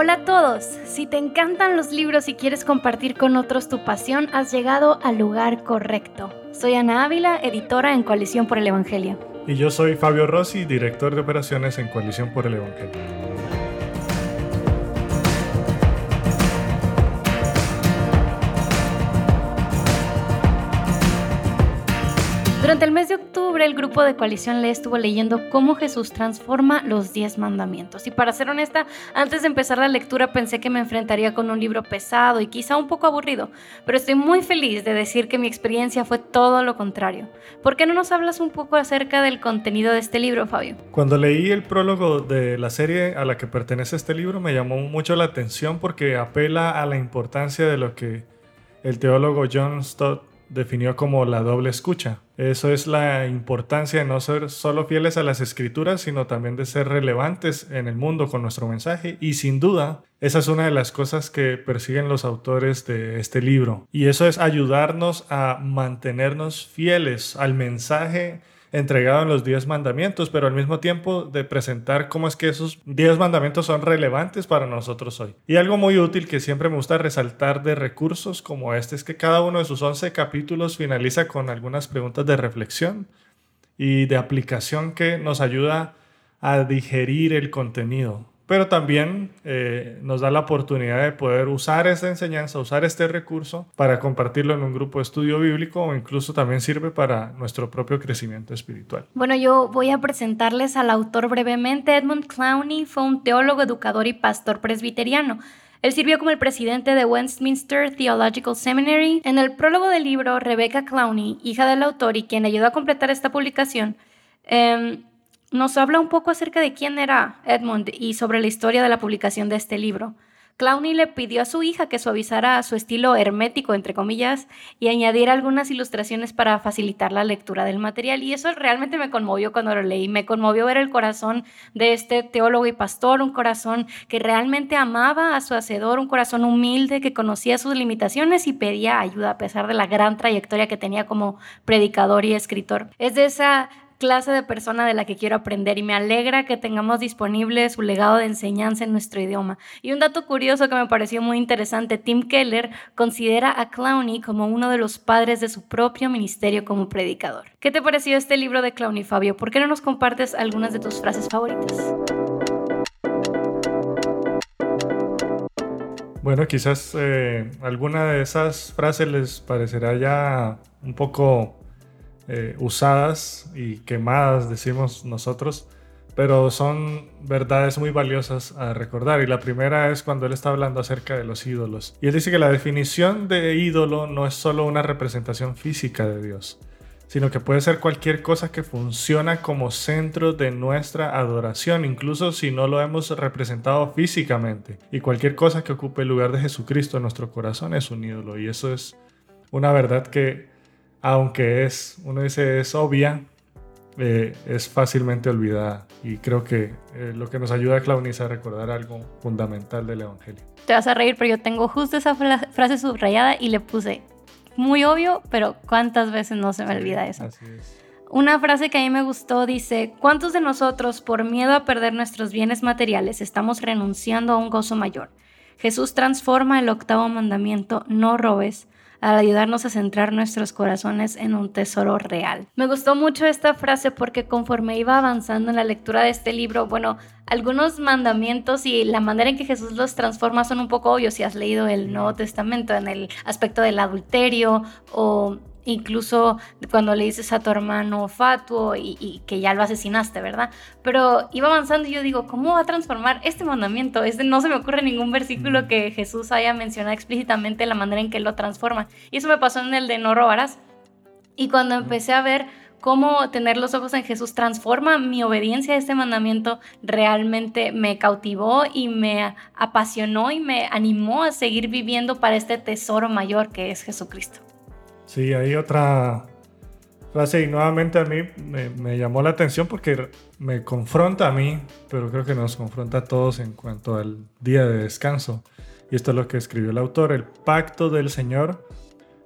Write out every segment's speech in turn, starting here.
Hola a todos, si te encantan los libros y quieres compartir con otros tu pasión, has llegado al lugar correcto. Soy Ana Ávila, editora en Coalición por el Evangelio. Y yo soy Fabio Rossi, director de operaciones en Coalición por el Evangelio. Durante el mes de octubre, el grupo de coalición le estuvo leyendo cómo Jesús transforma los diez mandamientos. Y para ser honesta, antes de empezar la lectura pensé que me enfrentaría con un libro pesado y quizá un poco aburrido, pero estoy muy feliz de decir que mi experiencia fue todo lo contrario. ¿Por qué no nos hablas un poco acerca del contenido de este libro, Fabio? Cuando leí el prólogo de la serie a la que pertenece este libro, me llamó mucho la atención porque apela a la importancia de lo que el teólogo John Stott definió como la doble escucha. Eso es la importancia de no ser solo fieles a las escrituras, sino también de ser relevantes en el mundo con nuestro mensaje. Y sin duda, esa es una de las cosas que persiguen los autores de este libro. Y eso es ayudarnos a mantenernos fieles al mensaje entregado en los diez mandamientos, pero al mismo tiempo de presentar cómo es que esos diez mandamientos son relevantes para nosotros hoy. Y algo muy útil que siempre me gusta resaltar de recursos como este es que cada uno de sus once capítulos finaliza con algunas preguntas de reflexión y de aplicación que nos ayuda a digerir el contenido pero también eh, nos da la oportunidad de poder usar esta enseñanza, usar este recurso para compartirlo en un grupo de estudio bíblico o incluso también sirve para nuestro propio crecimiento espiritual. Bueno, yo voy a presentarles al autor brevemente. Edmund Clowney fue un teólogo, educador y pastor presbiteriano. Él sirvió como el presidente de Westminster Theological Seminary. En el prólogo del libro, Rebecca Clowney, hija del autor y quien ayudó a completar esta publicación, eh, nos habla un poco acerca de quién era Edmund y sobre la historia de la publicación de este libro. Clowney le pidió a su hija que suavizara su estilo hermético, entre comillas, y añadiera algunas ilustraciones para facilitar la lectura del material. Y eso realmente me conmovió cuando lo leí. Me conmovió ver el corazón de este teólogo y pastor, un corazón que realmente amaba a su hacedor, un corazón humilde que conocía sus limitaciones y pedía ayuda a pesar de la gran trayectoria que tenía como predicador y escritor. Es de esa clase de persona de la que quiero aprender y me alegra que tengamos disponible su legado de enseñanza en nuestro idioma. Y un dato curioso que me pareció muy interesante, Tim Keller considera a Clowney como uno de los padres de su propio ministerio como predicador. ¿Qué te pareció este libro de Clowney, Fabio? ¿Por qué no nos compartes algunas de tus frases favoritas? Bueno, quizás eh, alguna de esas frases les parecerá ya un poco eh, usadas y quemadas, decimos nosotros, pero son verdades muy valiosas a recordar. Y la primera es cuando él está hablando acerca de los ídolos. Y él dice que la definición de ídolo no es solo una representación física de Dios, sino que puede ser cualquier cosa que funciona como centro de nuestra adoración, incluso si no lo hemos representado físicamente. Y cualquier cosa que ocupe el lugar de Jesucristo en nuestro corazón es un ídolo. Y eso es una verdad que aunque es, uno dice, es obvia, eh, es fácilmente olvidada. Y creo que eh, lo que nos ayuda a Clowny es a recordar algo fundamental del Evangelio. Te vas a reír, pero yo tengo justo esa frase subrayada y le puse, muy obvio, pero ¿cuántas veces no se me olvida eso? Así es. Una frase que a mí me gustó dice, ¿cuántos de nosotros por miedo a perder nuestros bienes materiales estamos renunciando a un gozo mayor? Jesús transforma el octavo mandamiento, no robes, al ayudarnos a centrar nuestros corazones en un tesoro real. Me gustó mucho esta frase porque conforme iba avanzando en la lectura de este libro, bueno, algunos mandamientos y la manera en que Jesús los transforma son un poco obvios si has leído el Nuevo Testamento en el aspecto del adulterio o incluso cuando le dices a tu hermano fatuo y, que ya lo asesinaste, ¿verdad? Pero iba avanzando y yo digo, ¿cómo va a transformar este mandamiento? Este, no se me ocurre ningún versículo que Jesús haya mencionado explícitamente la manera en que lo transforma. Y eso me pasó en el de no robarás. Y cuando empecé a ver cómo tener los ojos en Jesús transforma mi obediencia a este mandamiento, realmente me cautivó y me apasionó y me animó a seguir viviendo para este tesoro mayor que es Jesucristo. Sí, hay otra frase y nuevamente a mí me, llamó la atención porque me confronta a mí, pero creo que nos confronta a todos en cuanto al día de descanso. Y esto es lo que escribió el autor, el pacto del Señor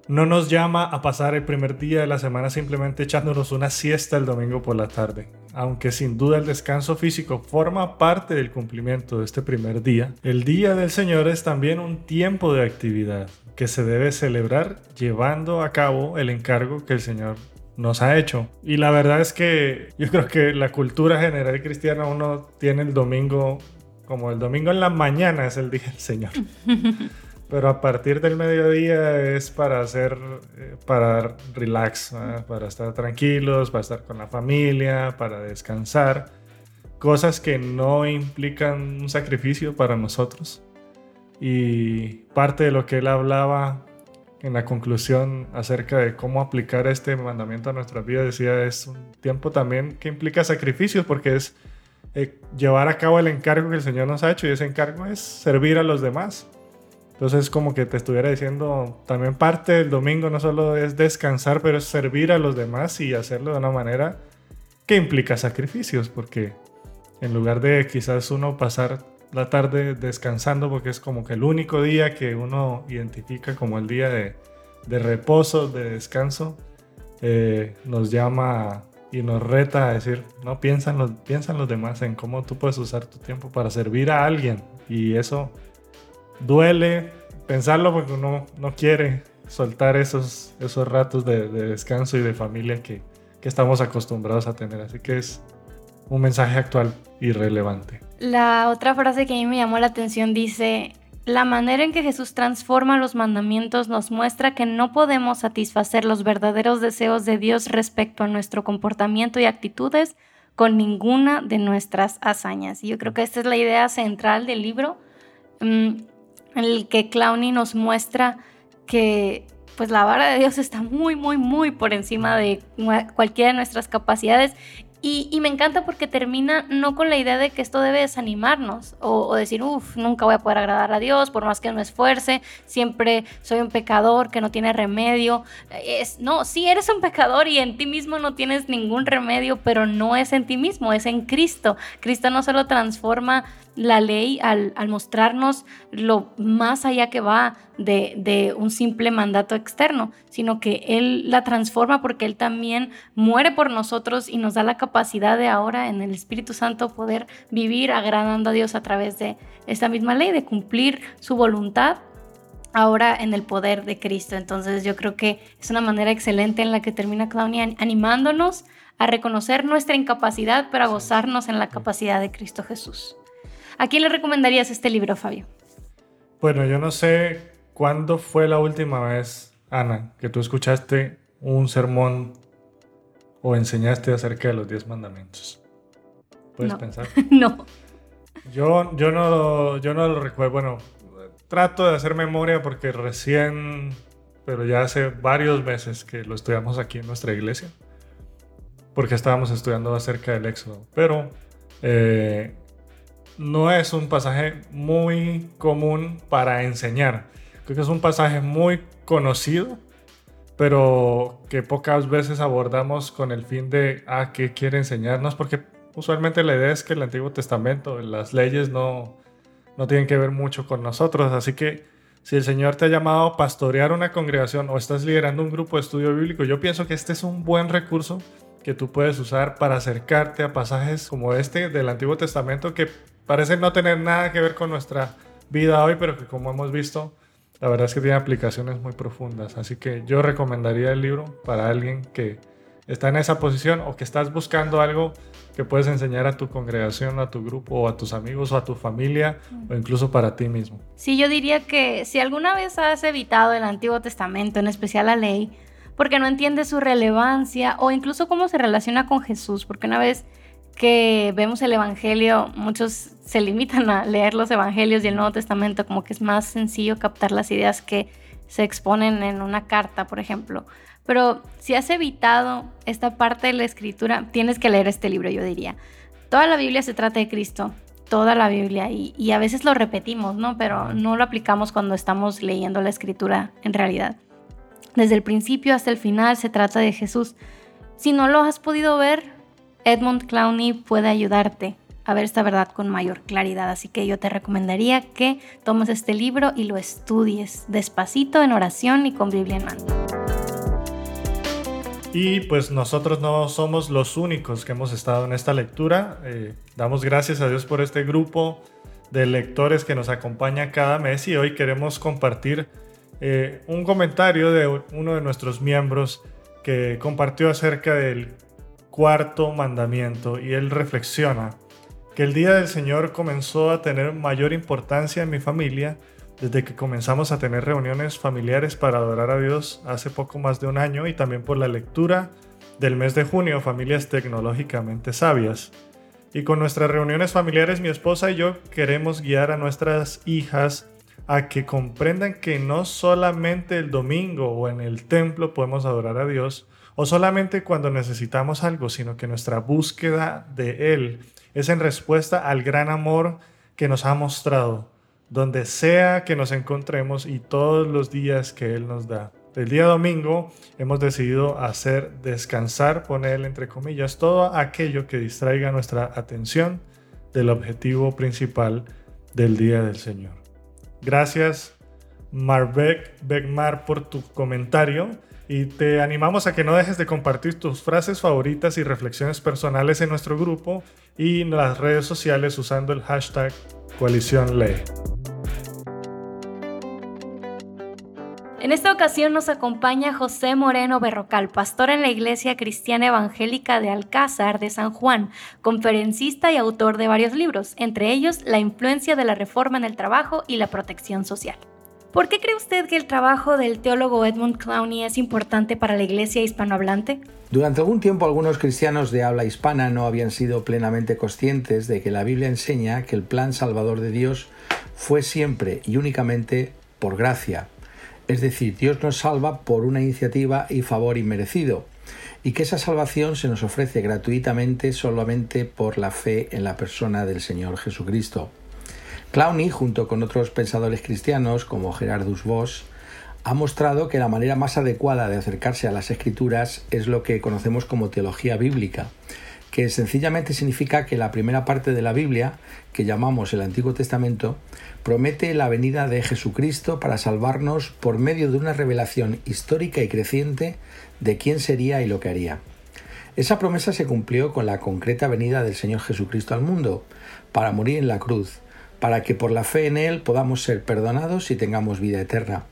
no nos llama a pasar el primer día de la semana simplemente echándonos una siesta el domingo por la tarde. aunque sin duda el descanso físico forma parte del cumplimiento de este primer día, el día del Señor es también un tiempo de actividad que se debe celebrar llevando a cabo el encargo que el Señor nos ha hecho. Y la verdad es que yo creo que la cultura general cristiana uno tiene el domingo, como el domingo en la mañana es el día del Señor. Pero a partir del mediodía es para hacer, eh, para relax, para estar tranquilos, para estar con la familia, para descansar. Cosas que no implican un sacrificio para nosotros. Y parte de lo que él hablaba en la conclusión acerca de cómo aplicar este mandamiento a nuestra vida, decía, es un tiempo también que implica sacrificios porque es eh, llevar a cabo el encargo que el Señor nos ha hecho y ese encargo es servir a los demás. Entonces como que te estuviera diciendo, también parte del domingo no solo es descansar, pero es servir a los demás y hacerlo de una manera que implica sacrificios, porque en lugar de quizás uno pasar la tarde descansando, porque es como que el único día que uno identifica como el día de, reposo, de descanso, eh, nos llama y nos reta a decir, no, piensan los, piensan los demás en cómo tú puedes usar tu tiempo para servir a alguien. Y eso duele pensarlo porque uno no quiere soltar esos, esos ratos de, descanso y de familia que, que estamos acostumbrados a tener. Así que es un mensaje actual y relevante. La otra frase que a mí me llamó la atención dice, la manera en que Jesús transforma los mandamientos nos muestra que no podemos satisfacer los verdaderos deseos de Dios respecto a nuestro comportamiento y actitudes con ninguna de nuestras hazañas. Y yo creo que esta es la idea central del libro. Mm, en el que Clowney nos muestra que pues la vara de Dios está muy, muy, muy por encima de cualquiera de nuestras capacidades y, me encanta porque termina no con la idea de que esto debe desanimarnos o, decir, uff, nunca voy a poder agradar a Dios por más que me esfuerce, siempre soy un pecador que no tiene remedio. Es, no, sí eres un pecador y en ti mismo no tienes ningún remedio, pero no es en ti mismo, es en Cristo. Cristo no solo transforma la ley al, mostrarnos lo más allá que va de, un simple mandato externo, sino que Él la transforma porque Él también muere por nosotros y nos da la capacidad de ahora en el Espíritu Santo poder vivir agradando a Dios a través de esta misma ley, de cumplir su voluntad ahora en el poder de Cristo. Entonces yo creo que es una manera excelente en la que termina Claudia animándonos a reconocer nuestra incapacidad, pero a gozarnos en la capacidad de Cristo Jesús. ¿A quién le recomendarías este libro, Fabio? Bueno, yo no sé cuándo fue la última vez, Ana, que tú escuchaste un sermón o enseñaste acerca de los diez mandamientos. ¿Puedes pensar? no. Yo, yo, no, yo no lo recuerdo. Bueno, trato de hacer memoria porque recién, pero ya hace varios meses que lo estudiamos aquí en nuestra iglesia, porque estábamos estudiando acerca del Éxodo. Pero eh, no es un pasaje muy común para enseñar. Creo que es un pasaje muy conocido, pero que pocas veces abordamos con el fin de, ah, ¿qué quiere enseñarnos? Porque usualmente la idea es que el Antiguo Testamento, las leyes no, no tienen que ver mucho con nosotros. Así que si el Señor te ha llamado a pastorear una congregación o estás liderando un grupo de estudio bíblico, yo pienso que este es un buen recurso que tú puedes usar para acercarte a pasajes como este del Antiguo Testamento que parece no tener nada que ver con nuestra vida hoy, pero que como hemos visto, la verdad es que tiene aplicaciones muy profundas. Así que yo recomendaría el libro para alguien que está en esa posición o que estás buscando algo que puedes enseñar a tu congregación, a tu grupo, o a tus amigos, o a tu familia, o incluso para ti mismo. Sí, yo diría que si alguna vez has evitado el Antiguo Testamento, en especial la ley, porque no entiendes su relevancia o incluso cómo se relaciona con Jesús, porque una vez que vemos el Evangelio, muchos se limitan a leer los Evangelios y el Nuevo Testamento, como que es más sencillo captar las ideas que se exponen en una carta, por ejemplo. Pero si has evitado esta parte de la escritura, tienes que leer este libro, yo diría. Toda la Biblia se trata de Cristo, toda la Biblia, y, y a veces lo repetimos, ¿no? Pero no lo aplicamos cuando estamos leyendo la escritura en realidad. Desde el principio hasta el final se trata de Jesús. Si no lo has podido ver, Edmund Clowney puede ayudarte a ver esta verdad con mayor claridad. Así que yo te recomendaría que tomes este libro y lo estudies despacito en oración y con Biblia en mano. Y pues nosotros no somos los únicos que hemos estado en esta lectura. Eh, damos gracias a Dios por este grupo de lectores que nos acompaña cada mes y hoy queremos compartir eh, un comentario de uno de nuestros miembros que compartió acerca del cuarto mandamiento y él reflexiona que el día del Señor comenzó a tener mayor importancia en mi familia desde que comenzamos a tener reuniones familiares para adorar a Dios hace poco más de un año y también por la lectura del mes de junio, Familias Tecnológicamente Sabias. Y con nuestras reuniones familiares, mi esposa y yo queremos guiar a nuestras hijas a que comprendan que no solamente el domingo o en el templo podemos adorar a Dios, o solamente cuando necesitamos algo, sino que nuestra búsqueda de Él es en respuesta al gran amor que nos ha mostrado donde sea que nos encontremos y todos los días que Él nos da. El día domingo hemos decidido hacer descansar, poner entre comillas, todo aquello que distraiga nuestra atención del objetivo principal del día del Señor. Gracias, Marbek Begmar, por tu comentario y te animamos a que no dejes de compartir tus frases favoritas y reflexiones personales en nuestro grupo y en las redes sociales usando el hashtag Coalición Lee. En esta ocasión nos acompaña José Moreno Berrocal, pastor en la Iglesia Cristiana Evangélica de Alcázar de San Juan, conferencista y autor de varios libros, entre ellos La influencia de la reforma en el trabajo y la protección social. ¿Por qué cree usted que el trabajo del teólogo Edmund Clowney es importante para la iglesia hispanohablante? Durante algún tiempo algunos cristianos de habla hispana no habían sido plenamente conscientes de que la Biblia enseña que el plan salvador de Dios fue siempre y únicamente por gracia, es decir, Dios nos salva por una iniciativa y favor inmerecido, y que esa salvación se nos ofrece gratuitamente solamente por la fe en la persona del Señor Jesucristo. Clowney, junto con otros pensadores cristianos como Gerardus Voss, ha mostrado que la manera más adecuada de acercarse a las escrituras es lo que conocemos como teología bíblica, que sencillamente significa que la primera parte de la Biblia, que llamamos el Antiguo Testamento, promete la venida de Jesucristo para salvarnos por medio de una revelación histórica y creciente de quién sería y lo que haría. Esa promesa se cumplió con la concreta venida del Señor Jesucristo al mundo, para morir en la cruz, para que por la fe en Él podamos ser perdonados y tengamos vida eterna.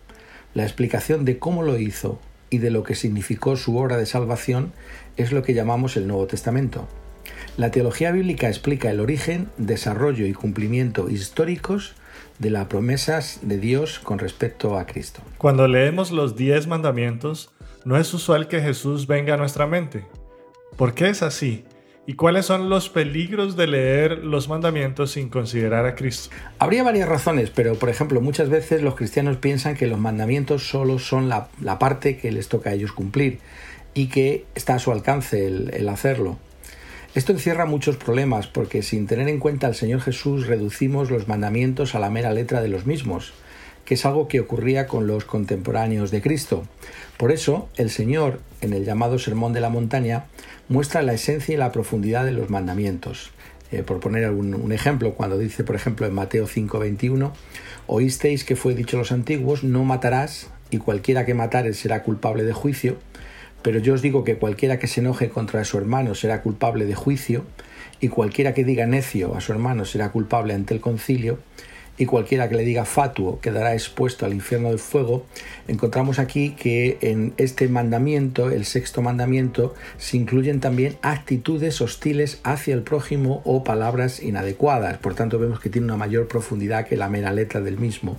La explicación de cómo lo hizo y de lo que significó su obra de salvación es lo que llamamos el Nuevo Testamento. La teología bíblica explica el origen, desarrollo y cumplimiento históricos de las promesas de Dios con respecto a Cristo. Cuando leemos los diez mandamientos, no es usual que Jesús venga a nuestra mente. ¿Por qué es así? ¿Y cuáles son los peligros de leer los mandamientos sin considerar a Cristo? Habría varias razones, pero por ejemplo muchas veces los cristianos piensan que los mandamientos solo son la, parte que les toca a ellos cumplir y que está a su alcance el, hacerlo. Esto encierra muchos problemas porque sin tener en cuenta al Señor Jesús reducimos los mandamientos a la mera letra de los mismos, que es algo que ocurría con los contemporáneos de Cristo. Por eso, el Señor, en el llamado Sermón de la Montaña, muestra la esencia y la profundidad de los mandamientos. Eh, por poner un ejemplo, cuando dice, por ejemplo, en Mateo 5:21, oísteis que fue dicho a los antiguos, no matarás, y cualquiera que matare será culpable de juicio, pero yo os digo que cualquiera que se enoje contra su hermano será culpable de juicio, y cualquiera que diga necio a su hermano será culpable ante el concilio, y cualquiera que le diga fatuo quedará expuesto al infierno del fuego, encontramos aquí que en este mandamiento, el sexto mandamiento, se incluyen también actitudes hostiles hacia el prójimo o palabras inadecuadas. Por tanto, vemos que tiene una mayor profundidad que la mera letra del mismo.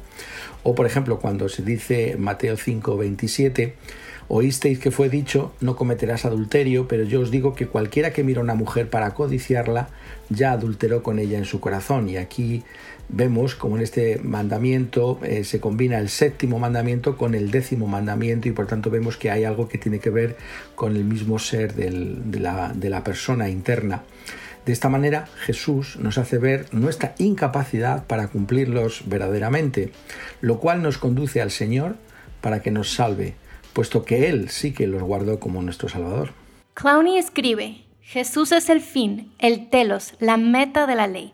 O, por ejemplo, cuando se dice Mateo 5, 27, Oísteis que fue dicho, no cometerás adulterio, pero yo os digo que cualquiera que mira a una mujer para codiciarla, ya adulteró con ella en su corazón. Y aquí vemos como en este mandamiento eh, se combina el séptimo mandamiento con el décimo mandamiento y por tanto vemos que hay algo que tiene que ver con el mismo ser de, la, de la persona interna. De esta manera Jesús nos hace ver nuestra incapacidad para cumplirlos verdaderamente, lo cual nos conduce al Señor para que nos salve puesto que Él sí que los guardó como nuestro Salvador. Clowney escribe, Jesús es el fin, el telos, la meta de la ley.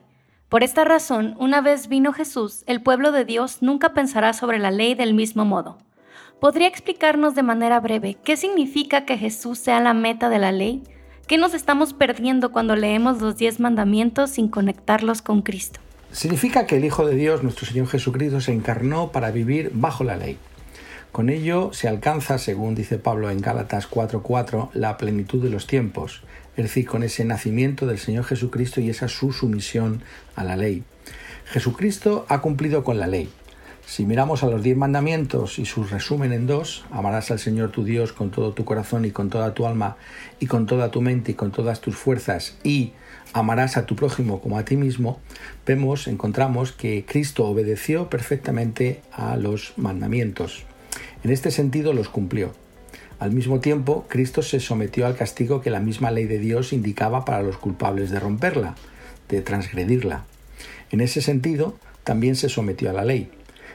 Por esta razón, una vez vino Jesús, el pueblo de Dios nunca pensará sobre la ley del mismo modo. ¿podría explicarnos de manera breve qué significa que Jesús sea la meta de la ley? ¿Qué nos estamos perdiendo cuando leemos los diez mandamientos sin conectarlos con Cristo? Significa que el Hijo de Dios, nuestro Señor Jesucristo, se encarnó para vivir bajo la ley. Con ello se alcanza, según dice Pablo en Gálatas 4:4, la plenitud de los tiempos, es decir, con ese nacimiento del Señor Jesucristo y esa su sumisión a la ley. Jesucristo ha cumplido con la ley. Si miramos a los diez mandamientos y su resumen en dos, amarás al Señor tu Dios con todo tu corazón y con toda tu alma y con toda tu mente y con todas tus fuerzas y amarás a tu prójimo como a ti mismo, vemos, encontramos que Cristo obedeció perfectamente a los mandamientos. En este sentido los cumplió. Al mismo tiempo, Cristo se sometió al castigo que la misma ley de Dios indicaba para los culpables de romperla, de transgredirla. En ese sentido, también se sometió a la ley.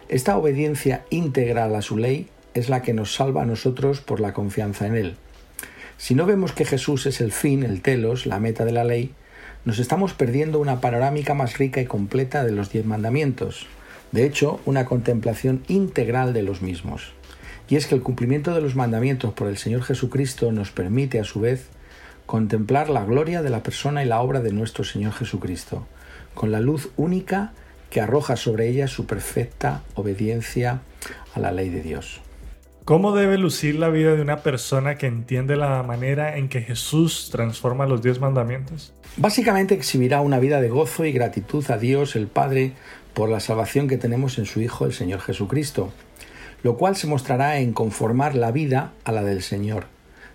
Esta obediencia integral a su ley es la que nos salva a nosotros por la confianza en Él. Si no vemos que Jesús es el fin, el telos, la meta de la ley, nos estamos perdiendo una panorámica más rica y completa de los diez mandamientos, de hecho, una contemplación integral de los mismos. Y es que el cumplimiento de los mandamientos por el Señor Jesucristo nos permite, a su vez, contemplar la gloria de la persona y la obra de nuestro Señor Jesucristo, con la luz única que arroja sobre ella su perfecta obediencia a la ley de Dios. ¿Cómo debe lucir la vida de una persona que entiende la manera en que Jesús transforma los diez mandamientos? Básicamente exhibirá una vida de gozo y gratitud a Dios el Padre por la salvación que tenemos en su Hijo el Señor Jesucristo, lo cual se mostrará en conformar la vida a la del Señor,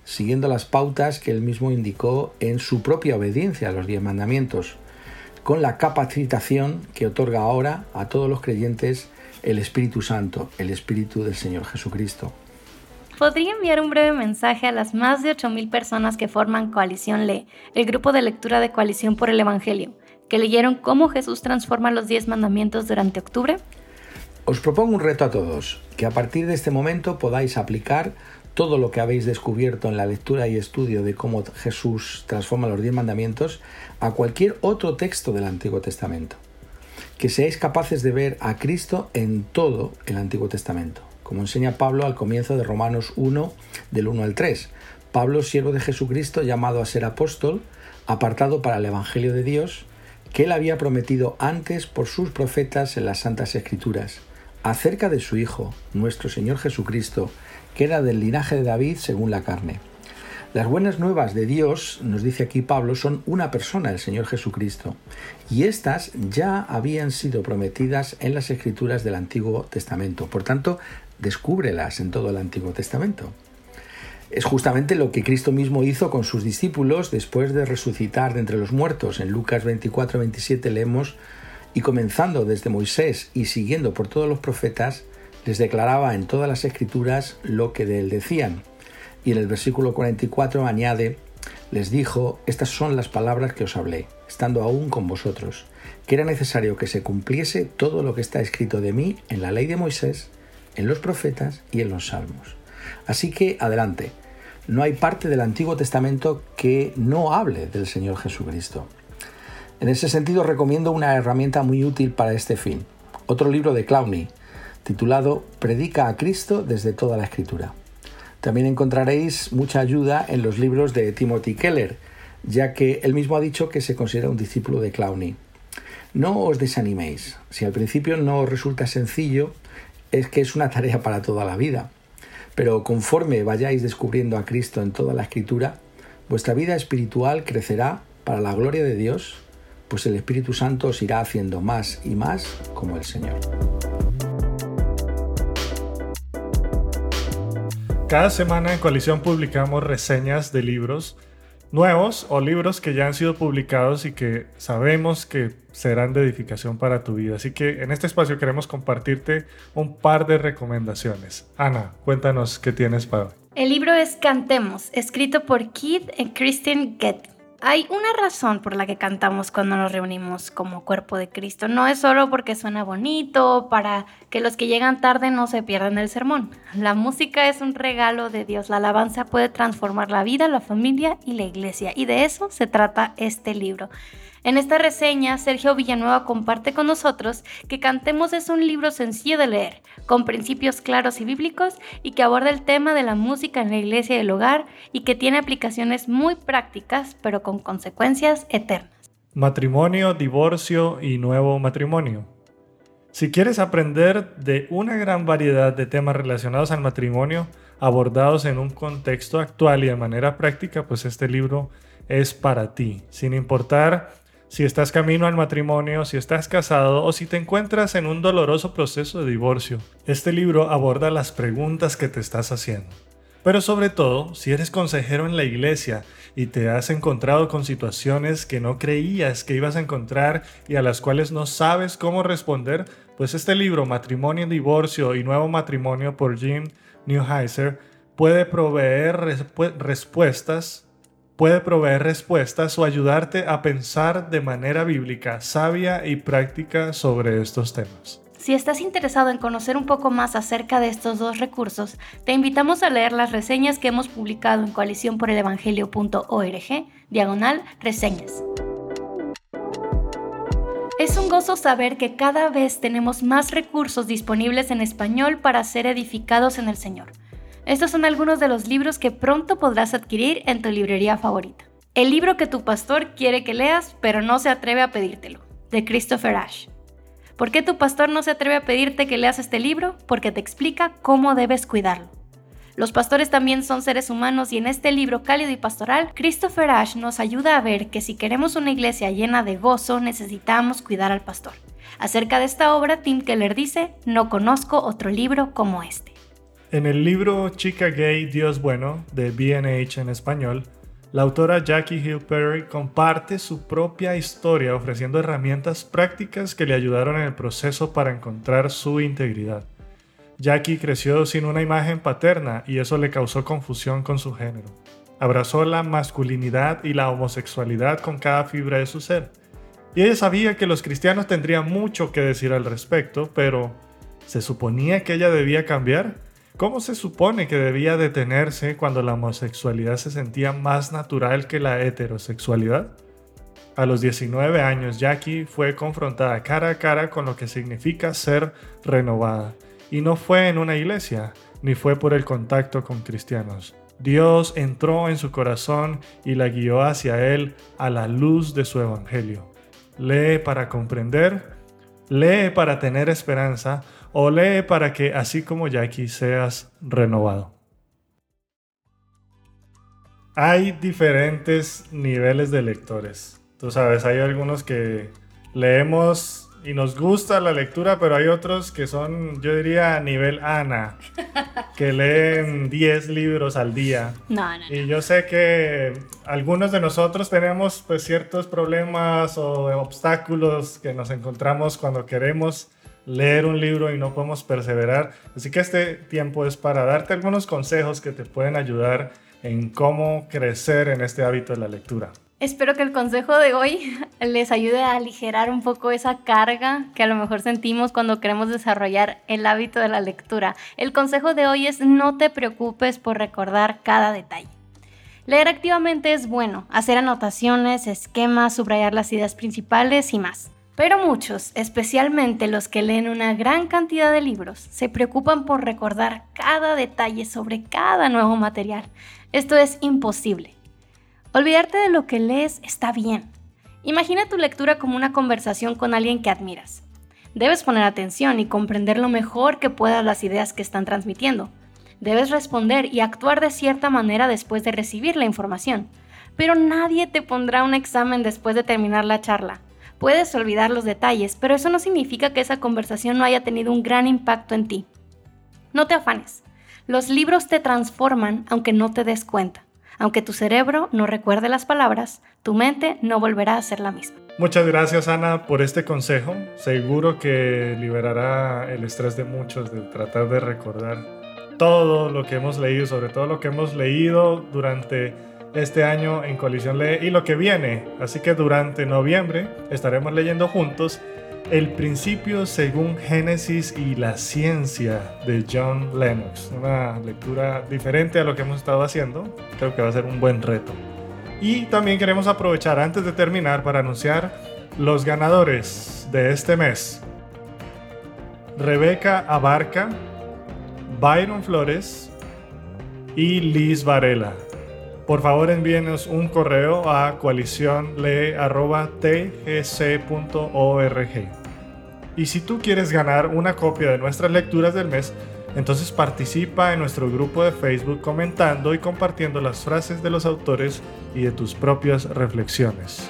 siguiendo las pautas que él mismo indicó en su propia obediencia a los diez mandamientos, con la capacitación que otorga ahora a todos los creyentes el Espíritu Santo, el Espíritu del Señor Jesucristo. ¿Podría enviar un breve mensaje a las más de 8.000 personas que forman Coalición Le, el grupo de lectura de Coalición por el Evangelio, que leyeron cómo Jesús transforma los diez mandamientos durante octubre? Os propongo un reto a todos, que a partir de este momento podáis aplicar todo lo que habéis descubierto en la lectura y estudio de cómo Jesús transforma los diez mandamientos a cualquier otro texto del Antiguo Testamento. Que seáis capaces de ver a Cristo en todo el Antiguo Testamento como enseña Pablo al comienzo de Romanos 1, del 1 al 3. Pablo, siervo de Jesucristo, llamado a ser apóstol, apartado para el Evangelio de Dios, que él había prometido antes por sus profetas en las Santas Escrituras, acerca de su Hijo, nuestro Señor Jesucristo, que era del linaje de David según la carne. Las buenas nuevas de Dios, nos dice aquí Pablo, son una persona, el Señor Jesucristo, y estas ya habían sido prometidas en las escrituras del Antiguo Testamento. Por tanto, descúbrelas en todo el Antiguo Testamento. Es justamente lo que Cristo mismo hizo con sus discípulos después de resucitar de entre los muertos. En Lucas 24-27 leemos, y comenzando desde Moisés y siguiendo por todos los profetas, les declaraba en todas las escrituras lo que de él decían. Y en el versículo 44 añade, les dijo, estas son las palabras que os hablé, estando aún con vosotros, que era necesario que se cumpliese todo lo que está escrito de mí en la ley de Moisés, en los profetas y en los salmos. Así que adelante, no hay parte del Antiguo Testamento que no hable del Señor Jesucristo. En ese sentido recomiendo una herramienta muy útil para este fin, otro libro de Clowney, titulado Predica a Cristo desde toda la Escritura. También encontraréis mucha ayuda en los libros de Timothy Keller, ya que él mismo ha dicho que se considera un discípulo de Clowney. No os desaniméis. Si al principio no os resulta sencillo, es que es una tarea para toda la vida. Pero conforme vayáis descubriendo a Cristo en toda la escritura, vuestra vida espiritual crecerá para la gloria de Dios, pues el Espíritu Santo os irá haciendo más y más como el Señor. Cada semana en Coalición publicamos reseñas de libros nuevos o libros que ya han sido publicados y que sabemos que serán de edificación para tu vida. Así que en este espacio queremos compartirte un par de recomendaciones. Ana, cuéntanos qué tienes para hoy. El libro es Cantemos, escrito por Keith y Christian Getty. Hay una razón por la que cantamos cuando nos reunimos como cuerpo de Cristo. No es solo porque suena bonito, para que los que llegan tarde no se pierdan el sermón. La música es un regalo de Dios. La alabanza puede transformar la vida, la familia y la iglesia. Y de eso se trata este libro. En esta reseña, Sergio Villanueva comparte con nosotros que Cantemos es un libro sencillo de leer, con principios claros y bíblicos, y que aborda el tema de la música en la iglesia y el hogar, y que tiene aplicaciones muy prácticas, pero con consecuencias eternas. Matrimonio, divorcio y nuevo matrimonio. Si quieres aprender de una gran variedad de temas relacionados al matrimonio, abordados en un contexto actual y de manera práctica, pues este libro es para ti, sin importar si estás camino al matrimonio, si estás casado o si te encuentras en un doloroso proceso de divorcio. Este libro aborda las preguntas que te estás haciendo. Pero sobre todo, si eres consejero en la iglesia y te has encontrado con situaciones que no creías que ibas a encontrar y a las cuales no sabes cómo responder, pues este libro, Matrimonio, Divorcio y Nuevo Matrimonio por Jim Neuheiser, puede proveer respuestas puede proveer respuestas o ayudarte a pensar de manera bíblica, sabia y práctica sobre estos temas. Si estás interesado en conocer un poco más acerca de estos dos recursos, te invitamos a leer las reseñas que hemos publicado en coaliciónporelevangelio.org, diagonal reseñas. Es un gozo saber que cada vez tenemos más recursos disponibles en español para ser edificados en el Señor. Estos son algunos de los libros que pronto podrás adquirir en tu librería favorita. El libro que tu pastor quiere que leas, pero no se atreve a pedírtelo, de Christopher Ash. ¿Por qué tu pastor no se atreve a pedirte que leas este libro? Porque te explica cómo debes cuidarlo. Los pastores también son seres humanos y en este libro cálido y pastoral, Christopher Ash nos ayuda a ver que si queremos una iglesia llena de gozo, necesitamos cuidar al pastor. Acerca de esta obra, Tim Keller dice, no conozco otro libro como este. En el libro Chica Gay, Dios Bueno, de BH en español, la autora Jackie Hill Perry comparte su propia historia ofreciendo herramientas prácticas que le ayudaron en el proceso para encontrar su integridad. Jackie creció sin una imagen paterna y eso le causó confusión con su género. Abrazó la masculinidad y la homosexualidad con cada fibra de su ser. Y ella sabía que los cristianos tendrían mucho que decir al respecto, pero ¿se suponía que ella debía cambiar? ¿Cómo se supone que debía detenerse cuando la homosexualidad se sentía más natural que la heterosexualidad? A los 19 años, Jackie fue confrontada cara a cara con lo que significa ser renovada. Y no fue en una iglesia, ni fue por el contacto con cristianos. Dios entró en su corazón y la guió hacia Él a la luz de su evangelio. Lee para comprender, lee para tener esperanza, o lee para que, así como Jackie, seas renovado. Hay diferentes niveles de lectores. Tú sabes, hay algunos que leemos y nos gusta la lectura, pero hay otros que son, yo diría, nivel Ana, que leen 10 libros al día. No, no, Y yo sé que algunos de nosotros tenemos pues ciertos problemas o obstáculos que nos encontramos cuando queremos leer un libro y no podemos perseverar. Así que este tiempo es para darte algunos consejos que te pueden ayudar en cómo crecer en este hábito de la lectura. Espero que el consejo de hoy les ayude a aligerar un poco esa carga que a lo mejor sentimos cuando queremos desarrollar el hábito de la lectura. El consejo de hoy es no te preocupes por recordar cada detalle. Leer activamente es bueno, hacer anotaciones, esquemas, subrayar las ideas principales y más. Pero muchos, especialmente los que leen una gran cantidad de libros, se preocupan por recordar cada detalle sobre cada nuevo material. Esto es imposible. Olvidarte de lo que lees está bien. Imagina tu lectura como una conversación con alguien que admiras. Debes poner atención y comprender lo mejor que puedas las ideas que están transmitiendo. Debes responder y actuar de cierta manera después de recibir la información. Pero nadie te pondrá un examen después de terminar la charla. Puedes olvidar los detalles, pero eso no significa que esa conversación no haya tenido un gran impacto en ti. No te afanes. Los libros te transforman aunque no te des cuenta. Aunque tu cerebro no recuerde las palabras, tu mente no volverá a ser la misma. Muchas gracias Ana por este consejo. Seguro que liberará el estrés de muchos de tratar de recordar todo lo que hemos leído, sobre todo lo que hemos leído durante este año en Colisión Lee y lo que viene. Así que durante noviembre estaremos leyendo juntos El principio según Génesis y la ciencia de John Lennox. Una lectura diferente a lo que hemos estado haciendo. Creo que va a ser un buen reto. Y también queremos aprovechar antes de terminar para anunciar los ganadores de este mes. Rebeca Abarca, Byron Flores y Liz Varela. Por favor envíenos un correo a coaliciónle.tgc.org. Y si tú quieres ganar una copia de nuestras lecturas del mes, entonces participa en nuestro grupo de Facebook comentando y compartiendo las frases de los autores y de tus propias reflexiones.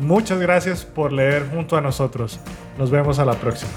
Muchas gracias por leer junto a nosotros. Nos vemos a la próxima.